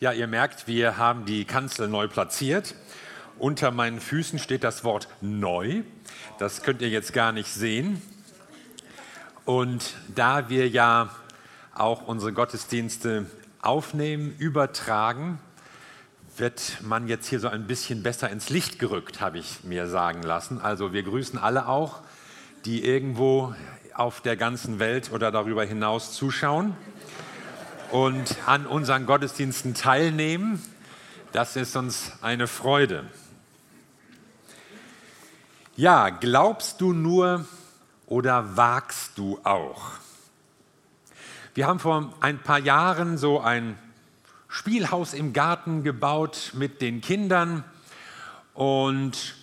Ja, ihr merkt, wir haben die Kanzel neu platziert. Unter meinen Füßen steht das Wort neu. Das könnt ihr jetzt gar nicht sehen. Und da wir ja auch unsere Gottesdienste aufnehmen, übertragen, wird man jetzt hier so ein bisschen besser ins Licht gerückt, habe ich mir sagen lassen. Also wir grüßen alle auch, die irgendwo auf der ganzen Welt oder darüber hinaus zuschauen und an unseren Gottesdiensten teilnehmen. Das ist uns eine Freude. Ja, glaubst du nur oder wagst du auch? Wir haben vor ein paar Jahren so ein Spielhaus im Garten gebaut mit den Kindern und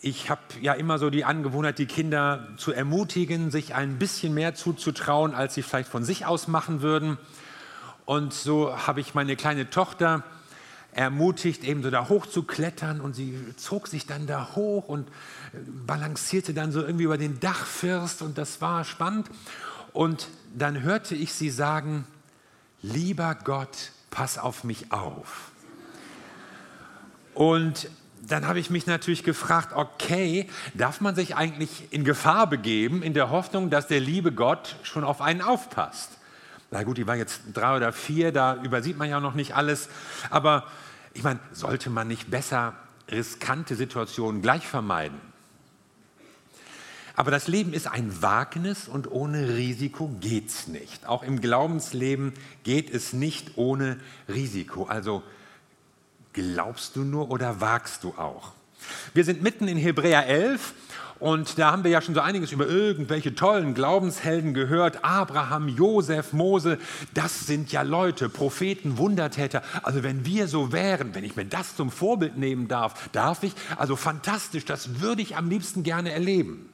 ich habe ja immer so die Angewohnheit, die Kinder zu ermutigen, sich ein bisschen mehr zuzutrauen, als sie vielleicht von sich aus machen würden. Und so habe ich meine kleine Tochter ermutigt, eben so da hoch zu klettern und sie zog sich dann da hoch und balancierte dann so irgendwie über den Dachfirst und das war spannend. Und dann hörte ich sie sagen, lieber Gott, pass auf mich auf. Und dann habe ich mich natürlich gefragt, okay, darf man sich eigentlich in Gefahr begeben, in der Hoffnung, dass der liebe Gott schon auf einen aufpasst? Na gut, die war jetzt drei oder vier, da übersieht man ja noch nicht alles. Aber ich meine, sollte man nicht besser riskante Situationen gleich vermeiden? Aber das Leben ist ein Wagnis und ohne Risiko geht's nicht. Auch im Glaubensleben geht es nicht ohne Risiko. Also glaubst du nur oder wagst du auch? Wir sind mitten in Hebräer 11 und da haben wir ja schon so einiges über irgendwelche tollen Glaubenshelden gehört. Abraham, Josef, Mose, das sind ja Leute, Propheten, Wundertäter. Also wenn wir so wären, wenn ich mir das zum Vorbild nehmen darf, darf ich, also fantastisch, das würde ich am liebsten gerne erleben.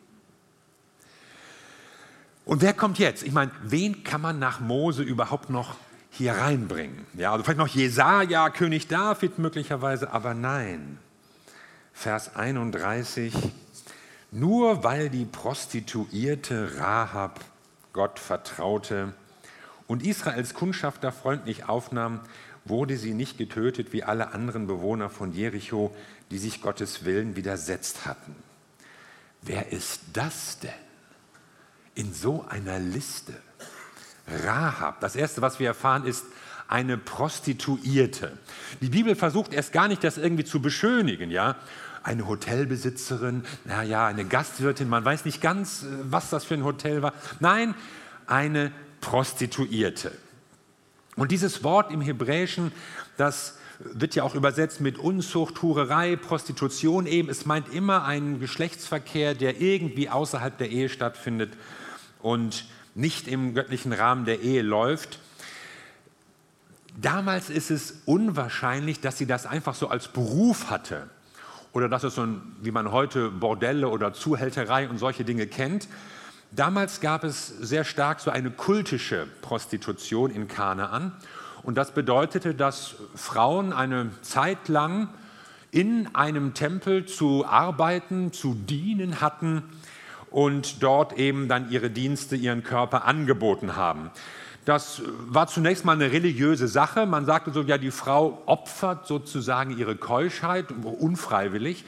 Und wer kommt jetzt? Ich meine, wen kann man nach Mose überhaupt noch hier reinbringen? Ja, also vielleicht noch Jesaja, König David möglicherweise, aber nein. Vers 31. Nur weil die Prostituierte Rahab Gott vertraute und Israels Kundschafter freundlich aufnahm, wurde sie nicht getötet wie alle anderen Bewohner von Jericho, die sich Gottes Willen widersetzt hatten. Wer ist das denn in so einer Liste? Rahab. Das Erste, was wir erfahren, ist eine Prostituierte. Die Bibel versucht erst gar nicht, das irgendwie zu beschönigen, ja eine Hotelbesitzerin, naja, eine Gastwirtin, man weiß nicht ganz, äh, was das für ein Hotel war. Nein, eine Prostituierte. Und dieses Wort im Hebräischen, das wird ja auch übersetzt mit Unzucht, Hurerei, Prostitution eben. Es meint immer einen Geschlechtsverkehr, der irgendwie außerhalb der Ehe stattfindet und nicht im göttlichen Rahmen der Ehe läuft. Damals ist es unwahrscheinlich, dass sie das einfach so als Beruf hatte oder dass es so ein, wie man heute Bordelle oder Zuhälterei und solche Dinge kennt. Damals gab es sehr stark so eine kultische Prostitution in Kanaan. Und das bedeutete, dass Frauen eine Zeit lang in einem Tempel zu arbeiten, zu dienen hatten und dort eben dann ihre Dienste, ihren Körper angeboten haben. Das war zunächst mal eine religiöse Sache. Man sagte so, ja, die Frau opfert sozusagen ihre Keuschheit, unfreiwillig.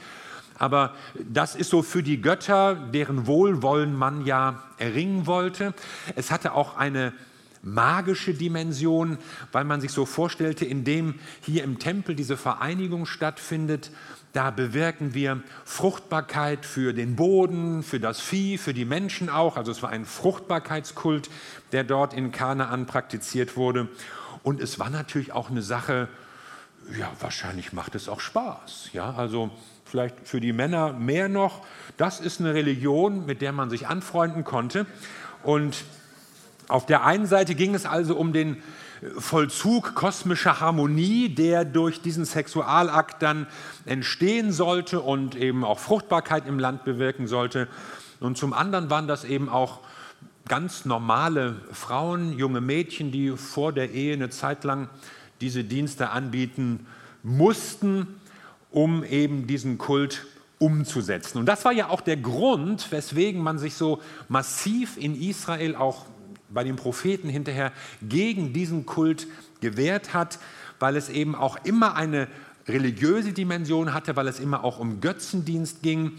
Aber das ist so für die Götter, deren Wohlwollen man ja erringen wollte. Es hatte auch eine magische Dimension, weil man sich so vorstellte, indem hier im Tempel diese Vereinigung stattfindet, da bewirken wir Fruchtbarkeit für den Boden, für das Vieh, für die Menschen auch. Also es war ein Fruchtbarkeitskult, der dort in Kanaan praktiziert wurde. Und es war natürlich auch eine Sache, ja, wahrscheinlich macht es auch Spaß. Ja, also vielleicht für die Männer mehr noch. Das ist eine Religion, mit der man sich anfreunden konnte. Und auf der einen Seite ging es also um den Vollzug kosmischer Harmonie, der durch diesen Sexualakt dann entstehen sollte und eben auch Fruchtbarkeit im Land bewirken sollte. Und zum anderen waren das eben auch ganz normale Frauen, junge Mädchen, die vor der Ehe eine Zeit lang diese Dienste anbieten mussten, um eben diesen Kult umzusetzen. Und das war ja auch der Grund, weswegen man sich so massiv in Israel auch bei den Propheten hinterher gegen diesen Kult gewehrt hat, weil es eben auch immer eine religiöse Dimension hatte, weil es immer auch um Götzendienst ging.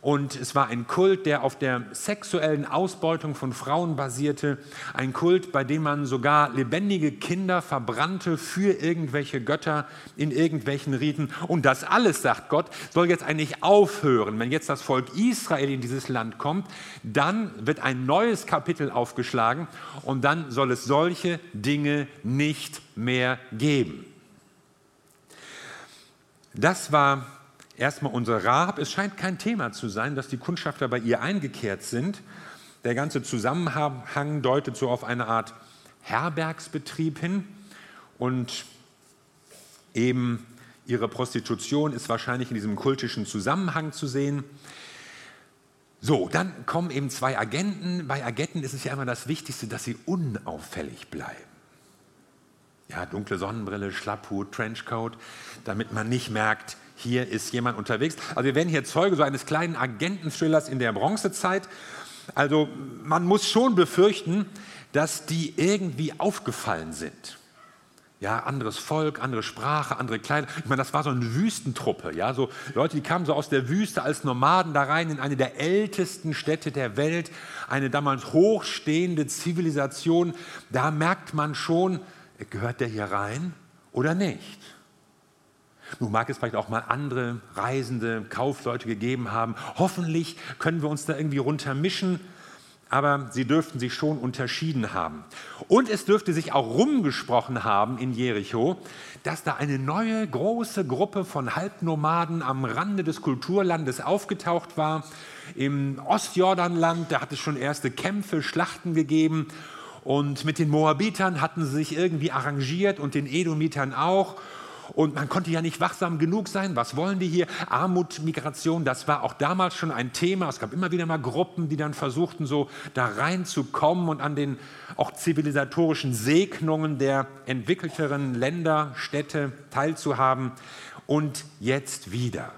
Und es war ein Kult, der auf der sexuellen Ausbeutung von Frauen basierte. Ein Kult, bei dem man sogar lebendige Kinder verbrannte für irgendwelche Götter in irgendwelchen Riten. Und das alles, sagt Gott, soll jetzt eigentlich aufhören. Wenn jetzt das Volk Israel in dieses Land kommt, dann wird ein neues Kapitel aufgeschlagen und dann soll es solche Dinge nicht mehr geben. Das war erstmal unsere Rahab. Es scheint kein Thema zu sein, dass die Kundschafter bei ihr eingekehrt sind. Der ganze Zusammenhang deutet so auf eine Art Herbergsbetrieb hin und eben ihre Prostitution ist wahrscheinlich in diesem kultischen Zusammenhang zu sehen. So, dann kommen eben zwei Agenten. Bei Agenten ist es ja immer das Wichtigste, dass sie unauffällig bleiben. Ja, dunkle Sonnenbrille, Schlapphut, Trenchcoat, damit man nicht merkt, hier ist jemand unterwegs. Also wir werden hier Zeuge so eines kleinen Agenten-Thrillers in der Bronzezeit. Also man muss schon befürchten, dass die irgendwie aufgefallen sind. Ja, anderes Volk, andere Sprache, andere Kleider. Ich meine, das war so eine Wüstentruppe. Ja, so Leute, die kamen so aus der Wüste als Nomaden da rein in eine der ältesten Städte der Welt, eine damals hochstehende Zivilisation. Da merkt man schon, gehört der hier rein oder nicht? Nun mag es vielleicht auch mal andere Reisende, Kaufleute gegeben haben. Hoffentlich können wir uns da irgendwie runtermischen, aber sie dürften sich schon unterschieden haben. Und es dürfte sich auch rumgesprochen haben in Jericho, dass da eine neue große Gruppe von Halbnomaden am Rande des Kulturlandes aufgetaucht war. Im Ostjordanland, da hat es schon erste Kämpfe, Schlachten gegeben. Und mit den Moabitern hatten sie sich irgendwie arrangiert und den Edomitern auch. Und man konnte ja nicht wachsam genug sein. Was wollen die hier? Armut, Migration, das war auch damals schon ein Thema. Es gab immer wieder mal Gruppen, die dann versuchten, so da reinzukommen und an den auch zivilisatorischen Segnungen der entwickelteren Länder, Städte teilzuhaben. Und jetzt wieder.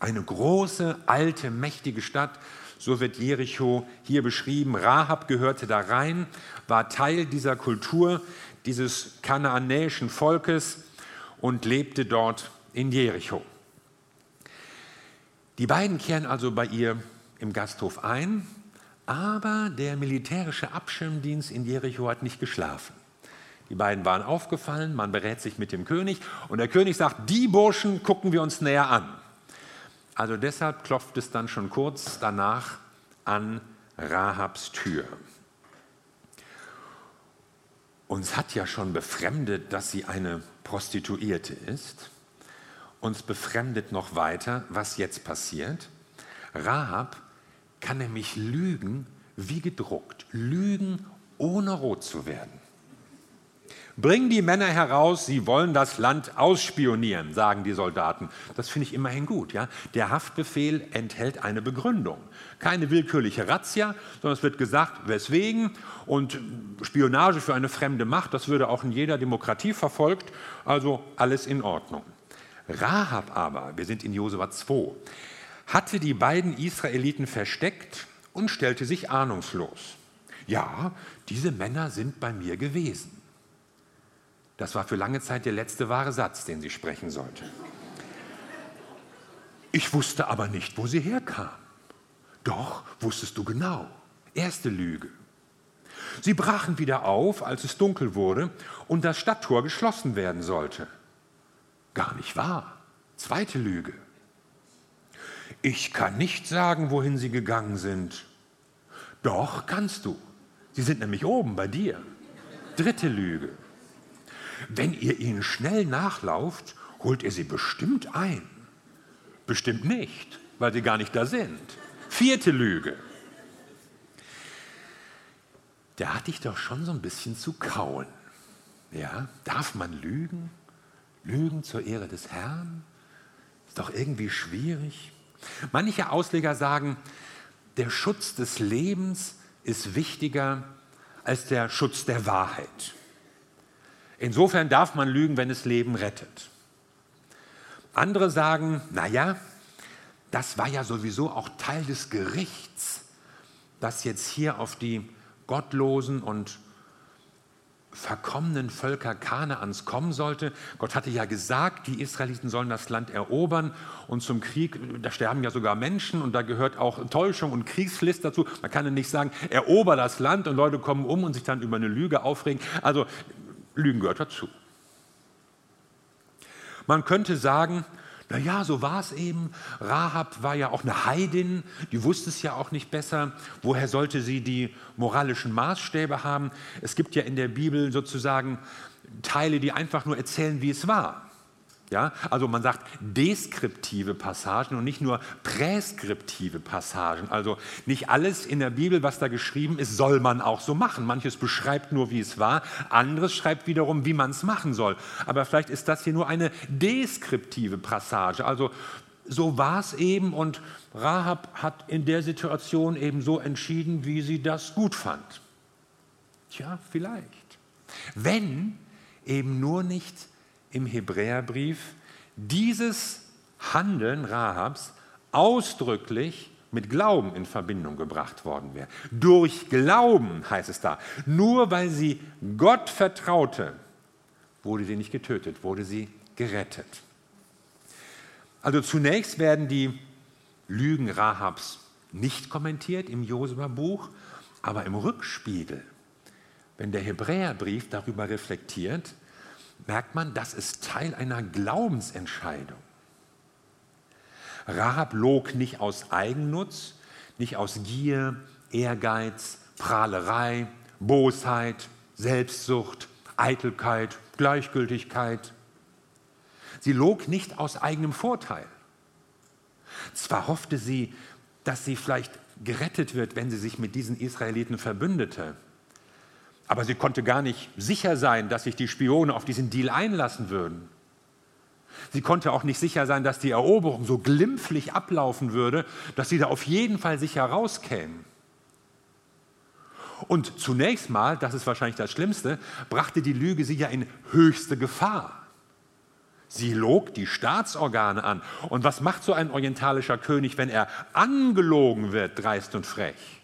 Eine große, alte, mächtige Stadt, so wird Jericho hier beschrieben. Rahab gehörte da rein, war Teil dieser Kultur, dieses kanaanäischen Volkes und lebte dort in Jericho. Die beiden kehren also bei ihr im Gasthof ein, aber der militärische Abschirmdienst in Jericho hat nicht geschlafen. Die beiden waren aufgefallen, man berät sich mit dem König und der König sagt, die Burschen gucken wir uns näher an. Also deshalb klopft es dann schon kurz danach an Rahabs Tür. Uns hat ja schon befremdet, dass sie eine Prostituierte ist. Uns befremdet noch weiter, was jetzt passiert. Rahab kann nämlich lügen wie gedruckt, lügen ohne rot zu werden. Bring die Männer heraus, sie wollen das Land ausspionieren, sagen die Soldaten. Das finde ich immerhin gut. Ja? Der Haftbefehl enthält eine Begründung. Keine willkürliche Razzia, sondern es wird gesagt, weswegen. Und Spionage für eine fremde Macht, das würde auch in jeder Demokratie verfolgt. Also alles in Ordnung. Rahab aber, wir sind in Josua 2, hatte die beiden Israeliten versteckt und stellte sich ahnungslos. Ja, diese Männer sind bei mir gewesen. Das war für lange Zeit der letzte wahre Satz, den sie sprechen sollte. Ich wusste aber nicht, wo sie herkam. Doch, wusstest du genau. Erste Lüge. Sie brachen wieder auf, als es dunkel wurde und das Stadttor geschlossen werden sollte. Gar nicht wahr. Zweite Lüge. Ich kann nicht sagen, wohin sie gegangen sind. Doch kannst du. Sie sind nämlich oben bei dir. Dritte Lüge. Wenn ihr ihnen schnell nachlauft, holt ihr sie bestimmt ein. Bestimmt nicht, weil sie gar nicht da sind. Vierte Lüge. Da hatte ich doch schon so ein bisschen zu kauen. Ja, darf man lügen? Lügen zur Ehre des Herrn? Ist doch irgendwie schwierig. Manche Ausleger sagen, der Schutz des Lebens ist wichtiger als der Schutz der Wahrheit. Insofern darf man lügen, wenn es Leben rettet. Andere sagen, naja, das war ja sowieso auch Teil des Gerichts, das jetzt hier auf die Gottlosen und verkommenen Völker Kanaans kommen sollte. Gott hatte ja gesagt, die Israeliten sollen das Land erobern und zum Krieg, da sterben ja sogar Menschen und da gehört auch Täuschung und Kriegsfliss dazu. Man kann ja nicht sagen, erober das Land und Leute kommen um und sich dann über eine Lüge aufregen. Also Lügen gehört dazu. Man könnte sagen, naja, so war es eben. Rahab war ja auch eine Heidin, die wusste es ja auch nicht besser. Woher sollte sie die moralischen Maßstäbe haben? Es gibt ja in der Bibel sozusagen Teile, die einfach nur erzählen, wie es war. Ja, also man sagt deskriptive Passagen und nicht nur präskriptive Passagen. Also nicht alles in der Bibel, was da geschrieben ist, soll man auch so machen. Manches beschreibt nur, wie es war, anderes schreibt wiederum, wie man es machen soll. Aber vielleicht ist das hier nur eine deskriptive Passage. Also so war es eben und Rahab hat in der Situation eben so entschieden, wie sie das gut fand. Tja, vielleicht. Wenn eben nur nicht im Hebräerbrief dieses Handeln Rahabs ausdrücklich mit Glauben in Verbindung gebracht worden wäre. Durch Glauben heißt es da. Nur weil sie Gott vertraute, wurde sie nicht getötet, wurde sie gerettet. Also zunächst werden die Lügen Rahabs nicht kommentiert im Josua-Buch, aber im Rückspiegel, wenn der Hebräerbrief darüber reflektiert, merkt man, das ist Teil einer Glaubensentscheidung. Rahab log nicht aus Eigennutz, nicht aus Gier, Ehrgeiz, Prahlerei, Bosheit, Selbstsucht, Eitelkeit, Gleichgültigkeit. Sie log nicht aus eigenem Vorteil. Zwar hoffte sie, dass sie vielleicht gerettet wird, wenn sie sich mit diesen Israeliten verbündete, aber sie konnte gar nicht sicher sein, dass sich die Spione auf diesen Deal einlassen würden. Sie konnte auch nicht sicher sein, dass die Eroberung so glimpflich ablaufen würde, dass sie da auf jeden Fall sicher rauskämen. Und zunächst mal, das ist wahrscheinlich das Schlimmste, brachte die Lüge sie ja in höchste Gefahr. Sie log die Staatsorgane an. Und was macht so ein orientalischer König, wenn er angelogen wird, dreist und frech?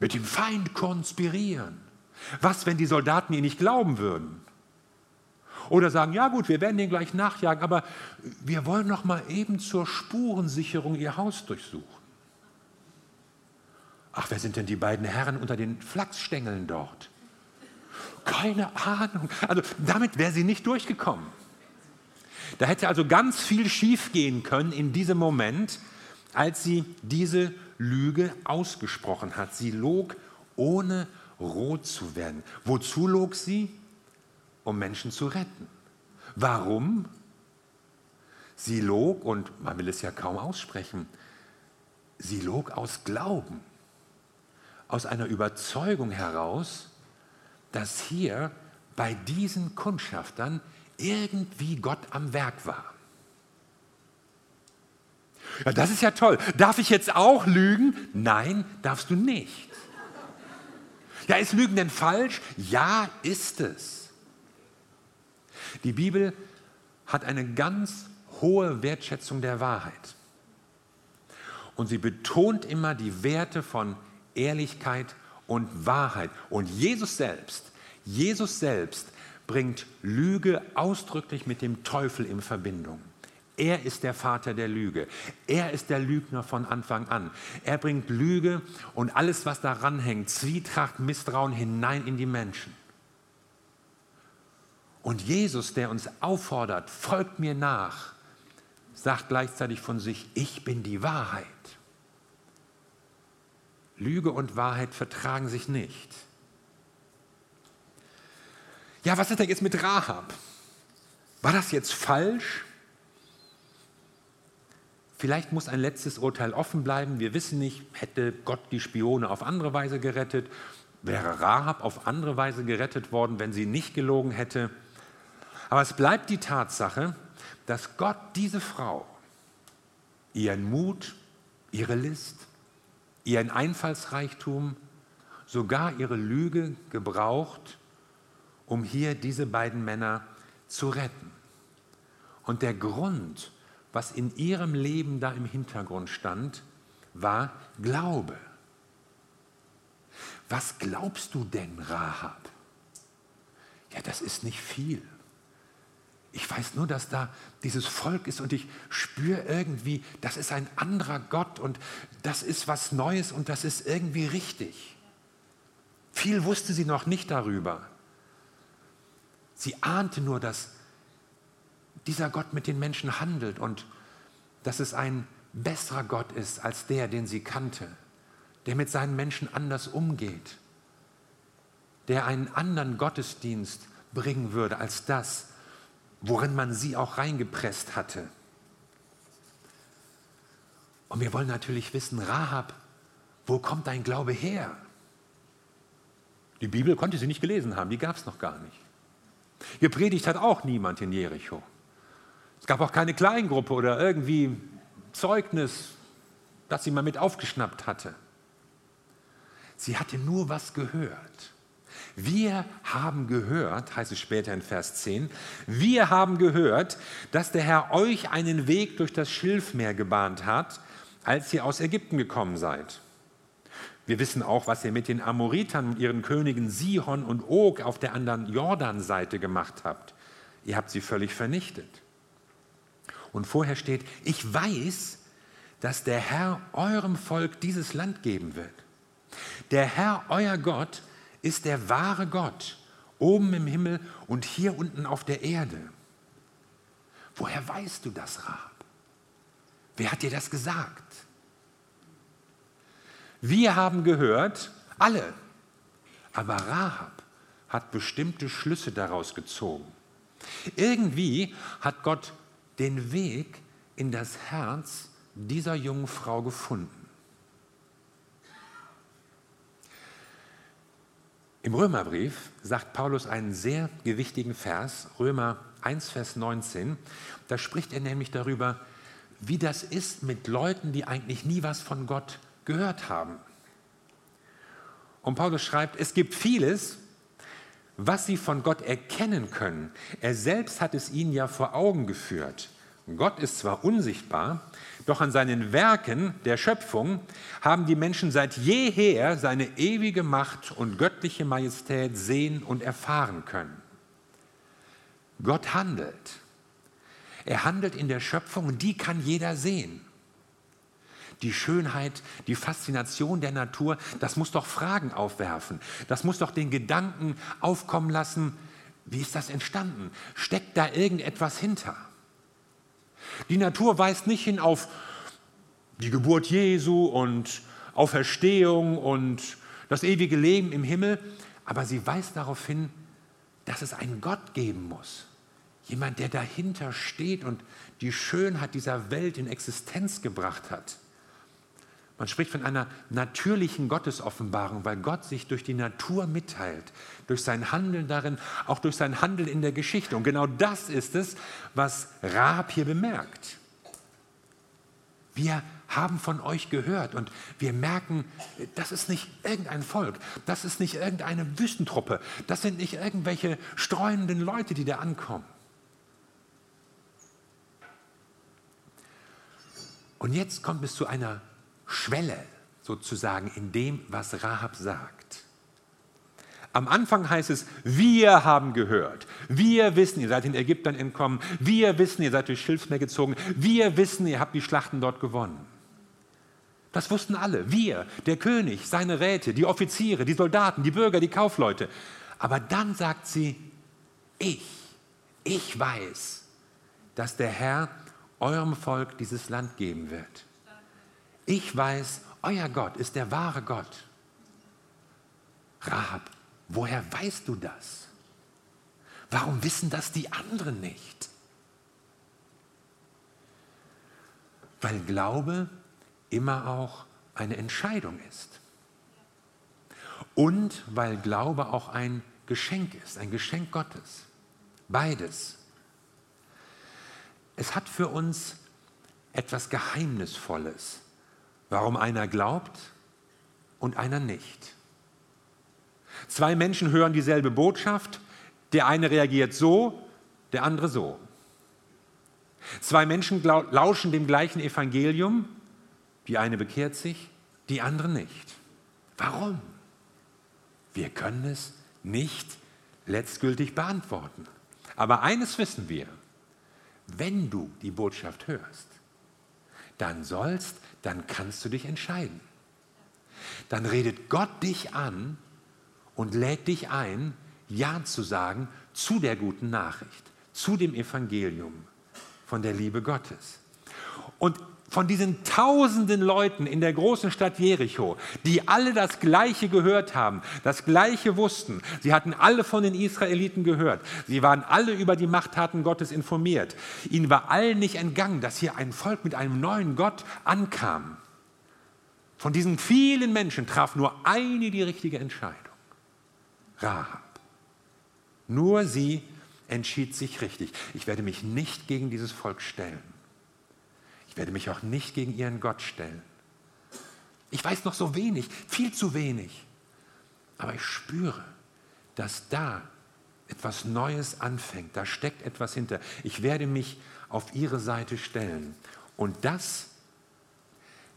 Mit dem Feind konspirieren. Was, wenn die Soldaten ihr nicht glauben würden? Oder sagen, ja gut, wir werden den gleich nachjagen, aber wir wollen noch mal eben zur Spurensicherung ihr Haus durchsuchen. Ach, wer sind denn die beiden Herren unter den Flachsstängeln dort? Keine Ahnung. Also damit wäre sie nicht durchgekommen. Da hätte also ganz viel schiefgehen können in diesem Moment, als sie diese Lüge ausgesprochen hat. Sie log, ohne rot zu werden. Wozu log sie? Um Menschen zu retten. Warum? Sie log, und man will es ja kaum aussprechen, sie log aus Glauben, aus einer Überzeugung heraus, dass hier bei diesen Kundschaftern irgendwie Gott am Werk war. Ja, das ist ja toll. Darf ich jetzt auch lügen? Nein, darfst du nicht. Ja, ist Lügen denn falsch? Ja, ist es. Die Bibel hat eine ganz hohe Wertschätzung der Wahrheit. Und sie betont immer die Werte von Ehrlichkeit und Wahrheit. Und Jesus selbst, Jesus selbst bringt Lüge ausdrücklich mit dem Teufel in Verbindung. Er ist der Vater der Lüge. Er ist der Lügner von Anfang an. Er bringt Lüge und alles, was daran hängt, Zwietracht, Misstrauen hinein in die Menschen. Und Jesus, der uns auffordert, folgt mir nach, sagt gleichzeitig von sich, ich bin die Wahrheit. Lüge und Wahrheit vertragen sich nicht. Ja, was ist denn jetzt mit Rahab? War das jetzt falsch? Vielleicht muss ein letztes Urteil offen bleiben. Wir wissen nicht, hätte Gott die Spione auf andere Weise gerettet? Wäre Rahab auf andere Weise gerettet worden, wenn sie nicht gelogen hätte? Aber es bleibt die Tatsache, dass Gott diese Frau, ihren Mut, ihre List, ihren Einfallsreichtum, sogar ihre Lüge gebraucht, um hier diese beiden Männer zu retten. Und der Grund, was in ihrem Leben da im Hintergrund stand, war Glaube. Was glaubst du denn, Rahab? Ja, das ist nicht viel. Ich weiß nur, dass da dieses Volk ist und ich spüre irgendwie, das ist ein anderer Gott und das ist was Neues und das ist irgendwie richtig. Viel wusste sie noch nicht darüber. Sie ahnte nur, dass dieser Gott mit den Menschen handelt und dass es ein besserer Gott ist als der, den sie kannte, der mit seinen Menschen anders umgeht, der einen anderen Gottesdienst bringen würde als das, worin man sie auch reingepresst hatte. Und wir wollen natürlich wissen, Rahab, wo kommt dein Glaube her? Die Bibel konnte sie nicht gelesen haben, die gab es noch gar nicht. Gepredigt hat auch niemand in Jericho. Es gab auch keine Kleingruppe oder irgendwie Zeugnis, das sie mal mit aufgeschnappt hatte. Sie hatte nur was gehört. Wir haben gehört, heißt es später in Vers 10, wir haben gehört, dass der Herr euch einen Weg durch das Schilfmeer gebahnt hat, als ihr aus Ägypten gekommen seid. Wir wissen auch, was ihr mit den Amoritern und ihren Königen Sihon und Og auf der anderen Jordanseite gemacht habt. Ihr habt sie völlig vernichtet. Und vorher steht, ich weiß, dass der Herr eurem Volk dieses Land geben wird. Der Herr, euer Gott, ist der wahre Gott, oben im Himmel und hier unten auf der Erde. Woher weißt du das, Rahab? Wer hat dir das gesagt? Wir haben gehört, alle, aber Rahab hat bestimmte Schlüsse daraus gezogen. Irgendwie hat Gott den Weg in das Herz dieser jungen Frau gefunden. Im Römerbrief sagt Paulus einen sehr gewichtigen Vers, Römer 1, Vers 19. Da spricht er nämlich darüber, wie das ist mit Leuten, die eigentlich nie was von Gott gehört haben. Und Paulus schreibt, es gibt vieles, was sie von Gott erkennen können. Er selbst hat es ihnen ja vor Augen geführt. Gott ist zwar unsichtbar, doch an seinen Werken der Schöpfung haben die Menschen seit jeher seine ewige Macht und göttliche Majestät sehen und erfahren können. Gott handelt. Er handelt in der Schöpfung und die kann jeder sehen. Die Schönheit, die Faszination der Natur, das muss doch Fragen aufwerfen. Das muss doch den Gedanken aufkommen lassen, wie ist das entstanden? Steckt da irgendetwas hinter? Die Natur weist nicht hin auf die Geburt Jesu und Auferstehung und das ewige Leben im Himmel, aber sie weist darauf hin, dass es einen Gott geben muss. Jemand, der dahinter steht und die Schönheit dieser Welt in Existenz gebracht hat. Man spricht von einer natürlichen Gottesoffenbarung, weil Gott sich durch die Natur mitteilt, durch sein Handeln darin, auch durch sein Handeln in der Geschichte. Und genau das ist es, was Rahab hier bemerkt. Wir haben von euch gehört und wir merken, das ist nicht irgendein Volk, das ist nicht irgendeine Wüstentruppe, das sind nicht irgendwelche streunenden Leute, die da ankommen. Und jetzt kommt es zu einer Schwelle sozusagen in dem, was Rahab sagt. Am Anfang heißt es, wir haben gehört, wir wissen, ihr seid den Ägyptern entkommen, wir wissen, ihr seid durch Schilfmeer gezogen, wir wissen, ihr habt die Schlachten dort gewonnen. Das wussten alle, wir, der König, seine Räte, die Offiziere, die Soldaten, die Bürger, die Kaufleute. Aber dann sagt sie, ich, ich weiß, dass der Herr eurem Volk dieses Land geben wird. Ich weiß, euer Gott ist der wahre Gott. Rahab, woher weißt du das? Warum wissen das die anderen nicht? Weil Glaube immer auch eine Entscheidung ist. Und weil Glaube auch ein Geschenk ist, ein Geschenk Gottes. Beides. Es hat für uns etwas Geheimnisvolles, warum einer glaubt und einer nicht. Zwei Menschen hören dieselbe Botschaft, der eine reagiert so, der andere so. Zwei Menschen lauschen dem gleichen Evangelium, die eine bekehrt sich, die andere nicht. Warum? Wir können es nicht letztgültig beantworten. Aber eines wissen wir, wenn du die Botschaft hörst, dann sollst, dann kannst du dich entscheiden. Dann redet Gott dich an und lädt dich ein, Ja zu sagen zu der guten Nachricht, zu dem Evangelium von der Liebe Gottes. Und von diesen tausenden Leuten in der großen Stadt Jericho, die alle das Gleiche gehört haben, das Gleiche wussten. Sie hatten alle von den Israeliten gehört. Sie waren alle über die Machttaten Gottes informiert. Ihnen war allen nicht entgangen, dass hier ein Volk mit einem neuen Gott ankam. Von diesen vielen Menschen traf nur eine die richtige Entscheidung. Rahab. Nur sie entschied sich richtig. Ich werde mich nicht gegen dieses Volk stellen. Ich werde mich auch nicht gegen ihren Gott stellen. Ich weiß noch so wenig, viel zu wenig. Aber ich spüre, dass da etwas Neues anfängt. Da steckt etwas hinter. Ich werde mich auf ihre Seite stellen. Und das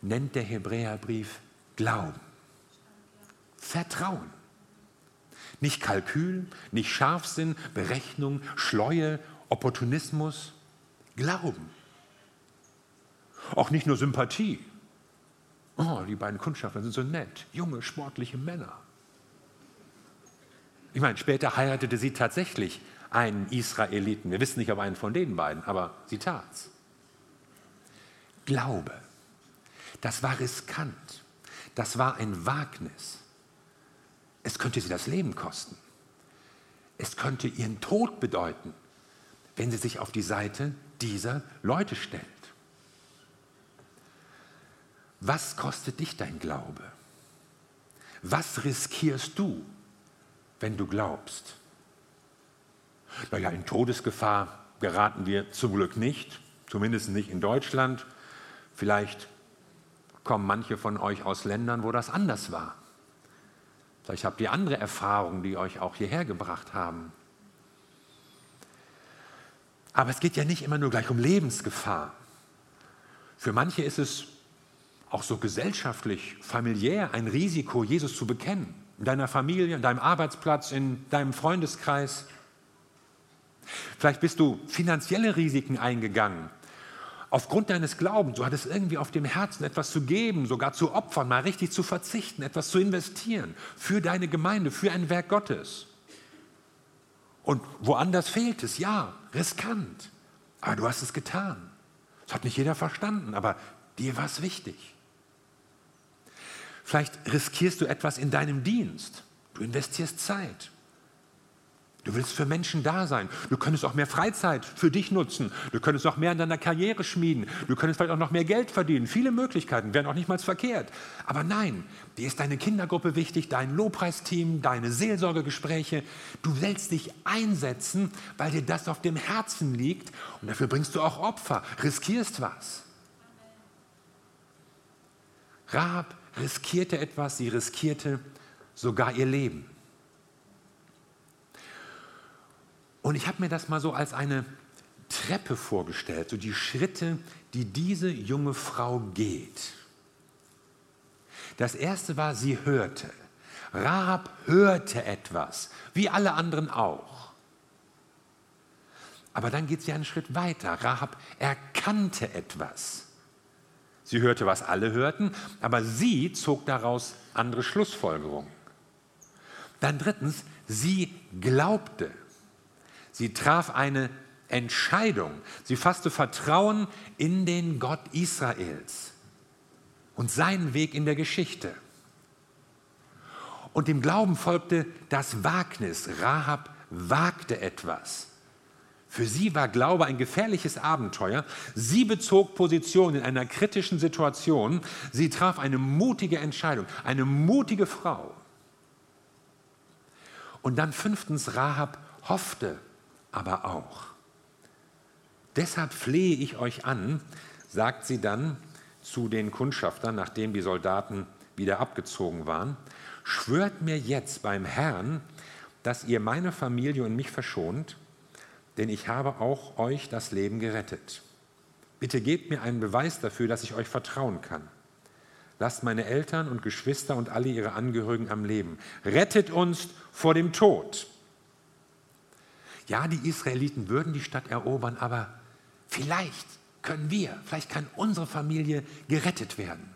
nennt der Hebräerbrief Glauben. Vertrauen. Nicht Kalkül, nicht Scharfsinn, Berechnung, Schleue, Opportunismus. Glauben. Auch nicht nur Sympathie. Oh, die beiden Kundschafter sind so nett, junge, sportliche Männer. Ich meine, später heiratete sie tatsächlich einen Israeliten. Wir wissen nicht, ob einen von den beiden, aber sie tat's. Glaube, das war riskant, das war ein Wagnis. Es könnte sie das Leben kosten. Es könnte ihren Tod bedeuten, wenn sie sich auf die Seite dieser Leute stellt. Was kostet dich dein Glaube? Was riskierst du, wenn du glaubst? Naja, in Todesgefahr geraten wir zum Glück nicht, zumindest nicht in Deutschland. Vielleicht kommen manche von euch aus Ländern, wo das anders war. Vielleicht habt ihr andere Erfahrungen, die euch auch hierher gebracht haben. Aber es geht ja nicht immer nur gleich um Lebensgefahr. Für manche ist es auch so gesellschaftlich, familiär ein Risiko, Jesus zu bekennen. In deiner Familie, in deinem Arbeitsplatz, in deinem Freundeskreis. Vielleicht bist du finanzielle Risiken eingegangen. Aufgrund deines Glaubens, du hattest irgendwie auf dem Herzen etwas zu geben, sogar zu opfern, mal richtig zu verzichten, etwas zu investieren für deine Gemeinde, für ein Werk Gottes. Und woanders fehlt es, ja, riskant. Aber du hast es getan. Das hat nicht jeder verstanden, aber dir war es wichtig. Vielleicht riskierst du etwas in deinem Dienst. Du investierst Zeit. Du willst für Menschen da sein. Du könntest auch mehr Freizeit für dich nutzen. Du könntest auch mehr an deiner Karriere schmieden. Du könntest vielleicht auch noch mehr Geld verdienen. Viele Möglichkeiten wären auch nicht mal verkehrt. Aber nein, dir ist deine Kindergruppe wichtig, dein Lobpreisteam, deine Seelsorgegespräche. Du willst dich einsetzen, weil dir das auf dem Herzen liegt. Und dafür bringst du auch Opfer, riskierst was. Rahab riskierte etwas, sie riskierte sogar ihr Leben. Und ich habe mir das mal so als eine Treppe vorgestellt, so die Schritte, die diese junge Frau geht. Das erste war, sie hörte. Rahab hörte etwas, wie alle anderen auch. Aber dann geht sie einen Schritt weiter. Rahab erkannte etwas. Sie hörte, was alle hörten, aber sie zog daraus andere Schlussfolgerungen. Dann drittens, sie glaubte. Sie traf eine Entscheidung. Sie fasste Vertrauen in den Gott Israels und seinen Weg in der Geschichte. Und dem Glauben folgte das Wagnis. Rahab wagte etwas. Für sie war Glaube ein gefährliches Abenteuer. Sie bezog Position in einer kritischen Situation. Sie traf eine mutige Entscheidung, eine mutige Frau. Und dann fünftens, Rahab hoffte aber auch. Deshalb flehe ich euch an, sagt sie dann zu den Kundschaftern, nachdem die Soldaten wieder abgezogen waren, schwört mir jetzt beim Herrn, dass ihr meine Familie und mich verschont denn ich habe auch euch das Leben gerettet. Bitte gebt mir einen Beweis dafür, dass ich euch vertrauen kann. lasst meine Eltern und Geschwister und alle ihre Angehörigen am Leben. Rettet uns vor dem Tod. Ja, die Israeliten würden die Stadt erobern, aber vielleicht können wir, vielleicht kann unsere Familie gerettet werden.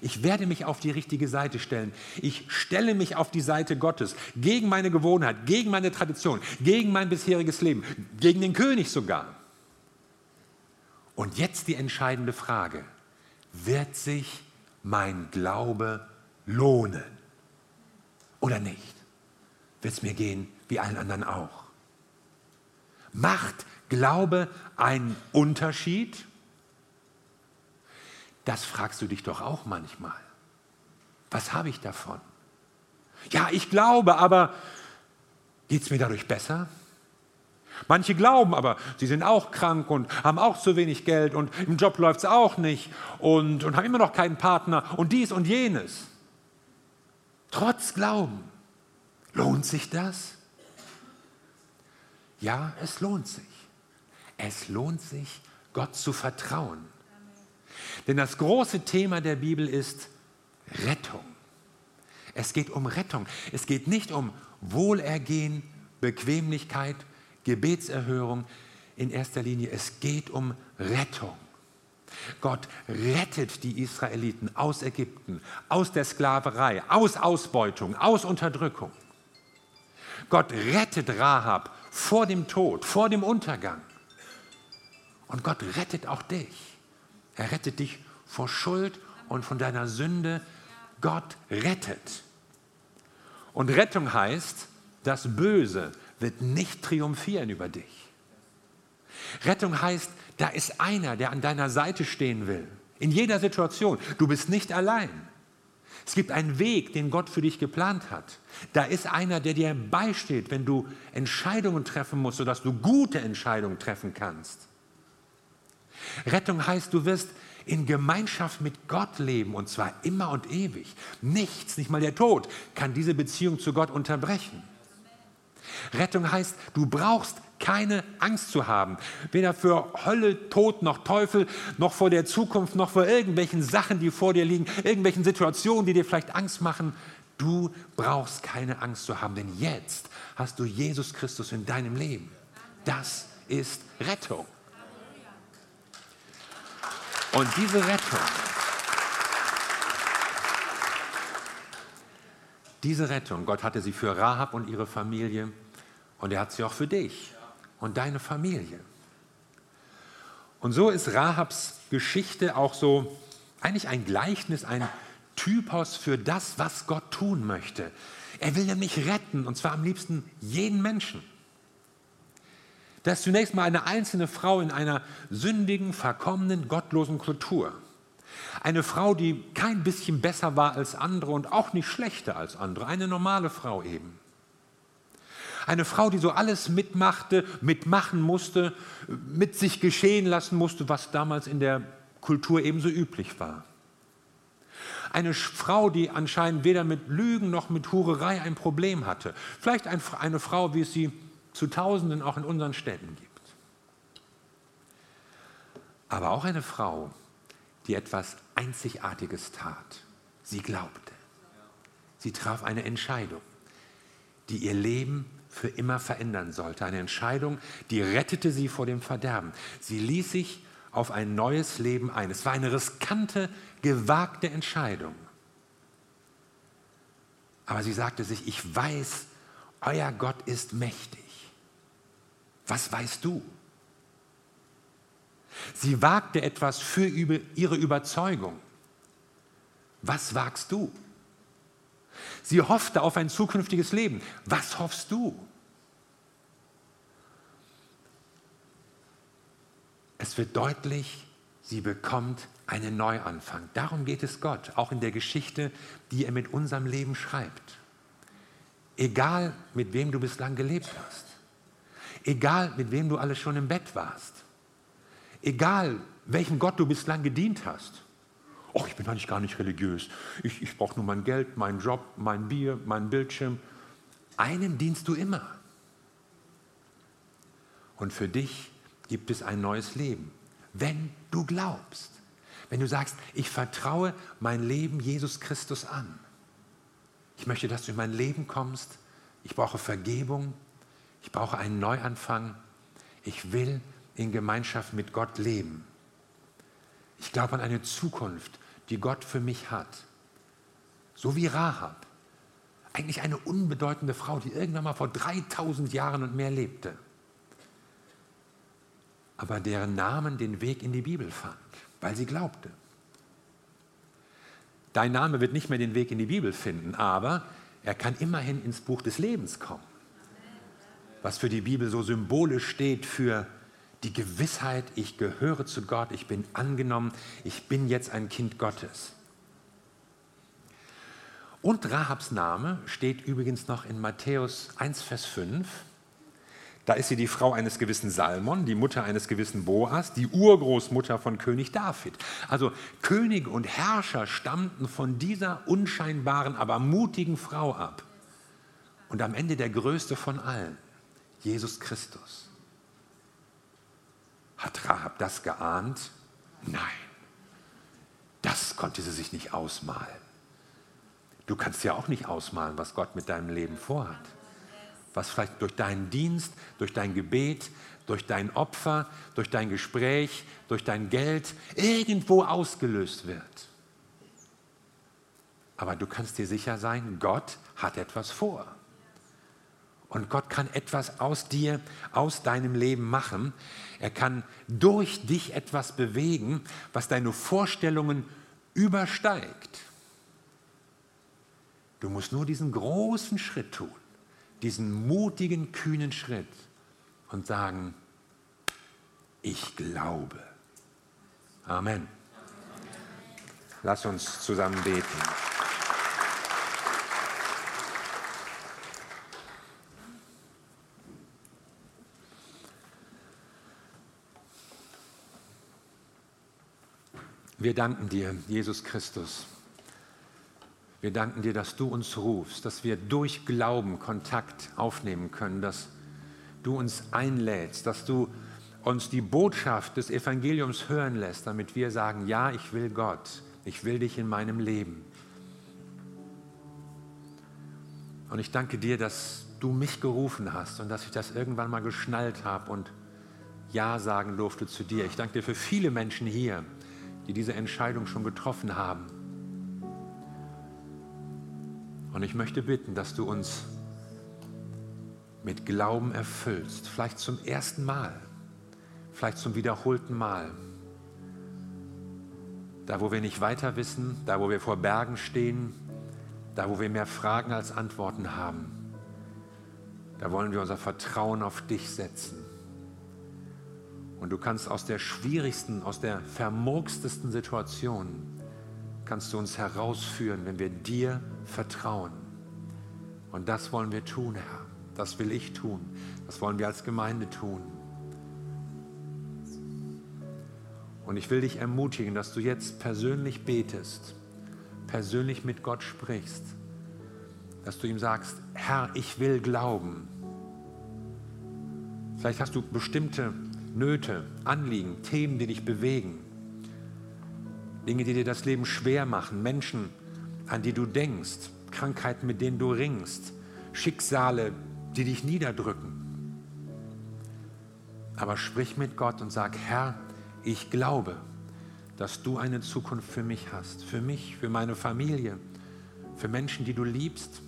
Ich werde mich auf die richtige Seite stellen. Ich stelle mich auf die Seite Gottes, gegen meine Gewohnheit, gegen meine Tradition, gegen mein bisheriges Leben, gegen den König sogar. Und jetzt die entscheidende Frage. Wird sich mein Glaube lohnen oder nicht? Wird es mir gehen wie allen anderen auch? Macht Glaube einen Unterschied? Das fragst du dich doch auch manchmal. Was habe ich davon? Ja, ich glaube, aber geht es mir dadurch besser? Manche glauben aber, sie sind auch krank und haben auch zu wenig Geld und im Job läuft es auch nicht und, und haben immer noch keinen Partner und dies und jenes. Trotz Glauben. Lohnt sich das? Ja, es lohnt sich. Es lohnt sich, Gott zu vertrauen. Denn das große Thema der Bibel ist Rettung. Es geht um Rettung. Es geht nicht um Wohlergehen, Bequemlichkeit, Gebetserhörung in erster Linie. Es geht um Rettung. Gott rettet die Israeliten aus Ägypten, aus der Sklaverei, aus Ausbeutung, aus Unterdrückung. Gott rettet Rahab vor dem Tod, vor dem Untergang. Und Gott rettet auch dich. Er rettet dich vor Schuld und von deiner Sünde. Gott rettet. Und Rettung heißt, das Böse wird nicht triumphieren über dich. Rettung heißt, da ist einer, der an deiner Seite stehen will. In jeder Situation. Du bist nicht allein. Es gibt einen Weg, den Gott für dich geplant hat. Da ist einer, der dir beisteht, wenn du Entscheidungen treffen musst, sodass du gute Entscheidungen treffen kannst. Rettung heißt, du wirst in Gemeinschaft mit Gott leben und zwar immer und ewig. Nichts, nicht mal der Tod, kann diese Beziehung zu Gott unterbrechen. Rettung heißt, du brauchst keine Angst zu haben, weder für Hölle, Tod noch Teufel, noch vor der Zukunft, noch vor irgendwelchen Sachen, die vor dir liegen, irgendwelchen Situationen, die dir vielleicht Angst machen. Du brauchst keine Angst zu haben, denn jetzt hast du Jesus Christus in deinem Leben. Das ist Rettung. Und diese Rettung, diese Rettung, Gott hatte sie für Rahab und ihre Familie und er hat sie auch für dich und deine Familie. Und so ist Rahabs Geschichte auch so eigentlich ein Gleichnis, ein Typos für das, was Gott tun möchte. Er will nämlich retten, und zwar am liebsten jeden Menschen. Das ist zunächst mal eine einzelne Frau in einer sündigen, verkommenen, gottlosen Kultur. Eine Frau, die kein bisschen besser war als andere und auch nicht schlechter als andere. Eine normale Frau eben. Eine Frau, die so alles mitmachte, mitmachen musste, mit sich geschehen lassen musste, was damals in der Kultur ebenso üblich war. Eine Frau, die anscheinend weder mit Lügen noch mit Hurerei ein Problem hatte. Vielleicht eine Frau, wie es sie zu Tausenden auch in unseren Städten gibt. Aber auch eine Frau, die etwas Einzigartiges tat. Sie glaubte. Sie traf eine Entscheidung, die ihr Leben für immer verändern sollte. Eine Entscheidung, die rettete sie vor dem Verderben. Sie ließ sich auf ein neues Leben ein. Es war eine riskante, gewagte Entscheidung. Aber sie sagte sich, ich weiß, euer Gott ist mächtig. Was weißt du? Sie wagte etwas für ihre Überzeugung. Was wagst du? Sie hoffte auf ein zukünftiges Leben. Was hoffst du? Es wird deutlich, sie bekommt einen Neuanfang. Darum geht es Gott, auch in der Geschichte, die er mit unserem Leben schreibt. Egal, mit wem du bislang gelebt hast. Egal, mit wem du alles schon im Bett warst. Egal, welchem Gott du bislang gedient hast. Och, ich bin eigentlich gar nicht religiös. Ich, ich brauche nur mein Geld, meinen Job, mein Bier, meinen Bildschirm. Einem dienst du immer. Und für dich gibt es ein neues Leben, wenn du glaubst. Wenn du sagst, ich vertraue mein Leben Jesus Christus an. Ich möchte, dass du in mein Leben kommst. Ich brauche Vergebung. Ich brauche einen Neuanfang. Ich will in Gemeinschaft mit Gott leben. Ich glaube an eine Zukunft, die Gott für mich hat. So wie Rahab. Eigentlich eine unbedeutende Frau, die irgendwann mal vor 3000 Jahren und mehr lebte. Aber deren Namen den Weg in die Bibel fand, weil sie glaubte. Dein Name wird nicht mehr den Weg in die Bibel finden, aber er kann immerhin ins Buch des Lebens kommen. Was für die Bibel so symbolisch steht für die Gewissheit, ich gehöre zu Gott, ich bin angenommen, ich bin jetzt ein Kind Gottes. Und Rahabs Name steht übrigens noch in Matthäus 1, Vers 5. Da ist sie die Frau eines gewissen Salmon, die Mutter eines gewissen Boas, die Urgroßmutter von König David. Also Könige und Herrscher stammten von dieser unscheinbaren, aber mutigen Frau ab. Und am Ende der größte von allen, Jesus Christus. Hat Rahab das geahnt? Nein. Das konnte sie sich nicht ausmalen. Du kannst ja auch nicht ausmalen, was Gott mit deinem Leben vorhat. Was vielleicht durch deinen Dienst, durch dein Gebet, durch dein Opfer, durch dein Gespräch, durch dein Geld irgendwo ausgelöst wird. Aber du kannst dir sicher sein, Gott hat etwas vor. Und Gott kann etwas aus dir, aus deinem Leben machen. Er kann durch dich etwas bewegen, was deine Vorstellungen übersteigt. Du musst nur diesen großen Schritt tun, diesen mutigen, kühnen Schritt und sagen, ich glaube. Amen. Lass uns zusammen beten. Wir danken dir, Jesus Christus wir danken dir, dass du uns rufst, dass wir durch Glauben Kontakt aufnehmen können, dass du uns einlädst, dass du uns die Botschaft des Evangeliums hören lässt, damit wir sagen, ja, ich will Gott, ich will dich in meinem Leben. Und ich danke dir, dass du mich gerufen hast und dass ich das irgendwann mal geschnallt habe und Ja sagen durfte zu dir. Ich danke dir für viele Menschen hier, die diese Entscheidung schon getroffen haben. Und ich möchte bitten, dass du uns mit Glauben erfüllst, vielleicht zum ersten Mal, vielleicht zum wiederholten Mal. Da, wo wir nicht weiter wissen, da, wo wir vor Bergen stehen, da, wo wir mehr Fragen als Antworten haben, da wollen wir unser Vertrauen auf dich setzen. Und du kannst aus der schwierigsten, aus der vermurkstesten Situation, kannst du uns herausführen, wenn wir dir vertrauen. Und das wollen wir tun, Herr. Das will ich tun. Das wollen wir als Gemeinde tun. Und ich will dich ermutigen, dass du jetzt persönlich betest, persönlich mit Gott sprichst, dass du ihm sagst, Herr, ich will glauben. Vielleicht hast du bestimmte Nöte, Anliegen, Themen, die dich bewegen. Dinge, die dir das Leben schwer machen, Menschen, an die du denkst, Krankheiten, mit denen du ringst, Schicksale, die dich niederdrücken. Aber sprich mit Gott und sag, Herr, ich glaube, dass du eine Zukunft für mich hast, für mich, für meine Familie, für Menschen, die du liebst.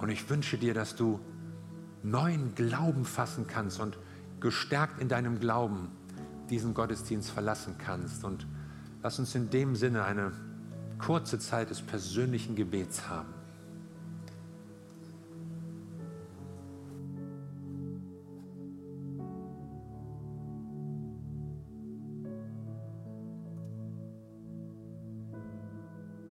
Und ich wünsche dir, dass du neuen Glauben fassen kannst und gestärkt in deinem Glauben diesen Gottesdienst verlassen kannst. Und lass uns in dem Sinne eine kurze Zeit des persönlichen Gebets haben.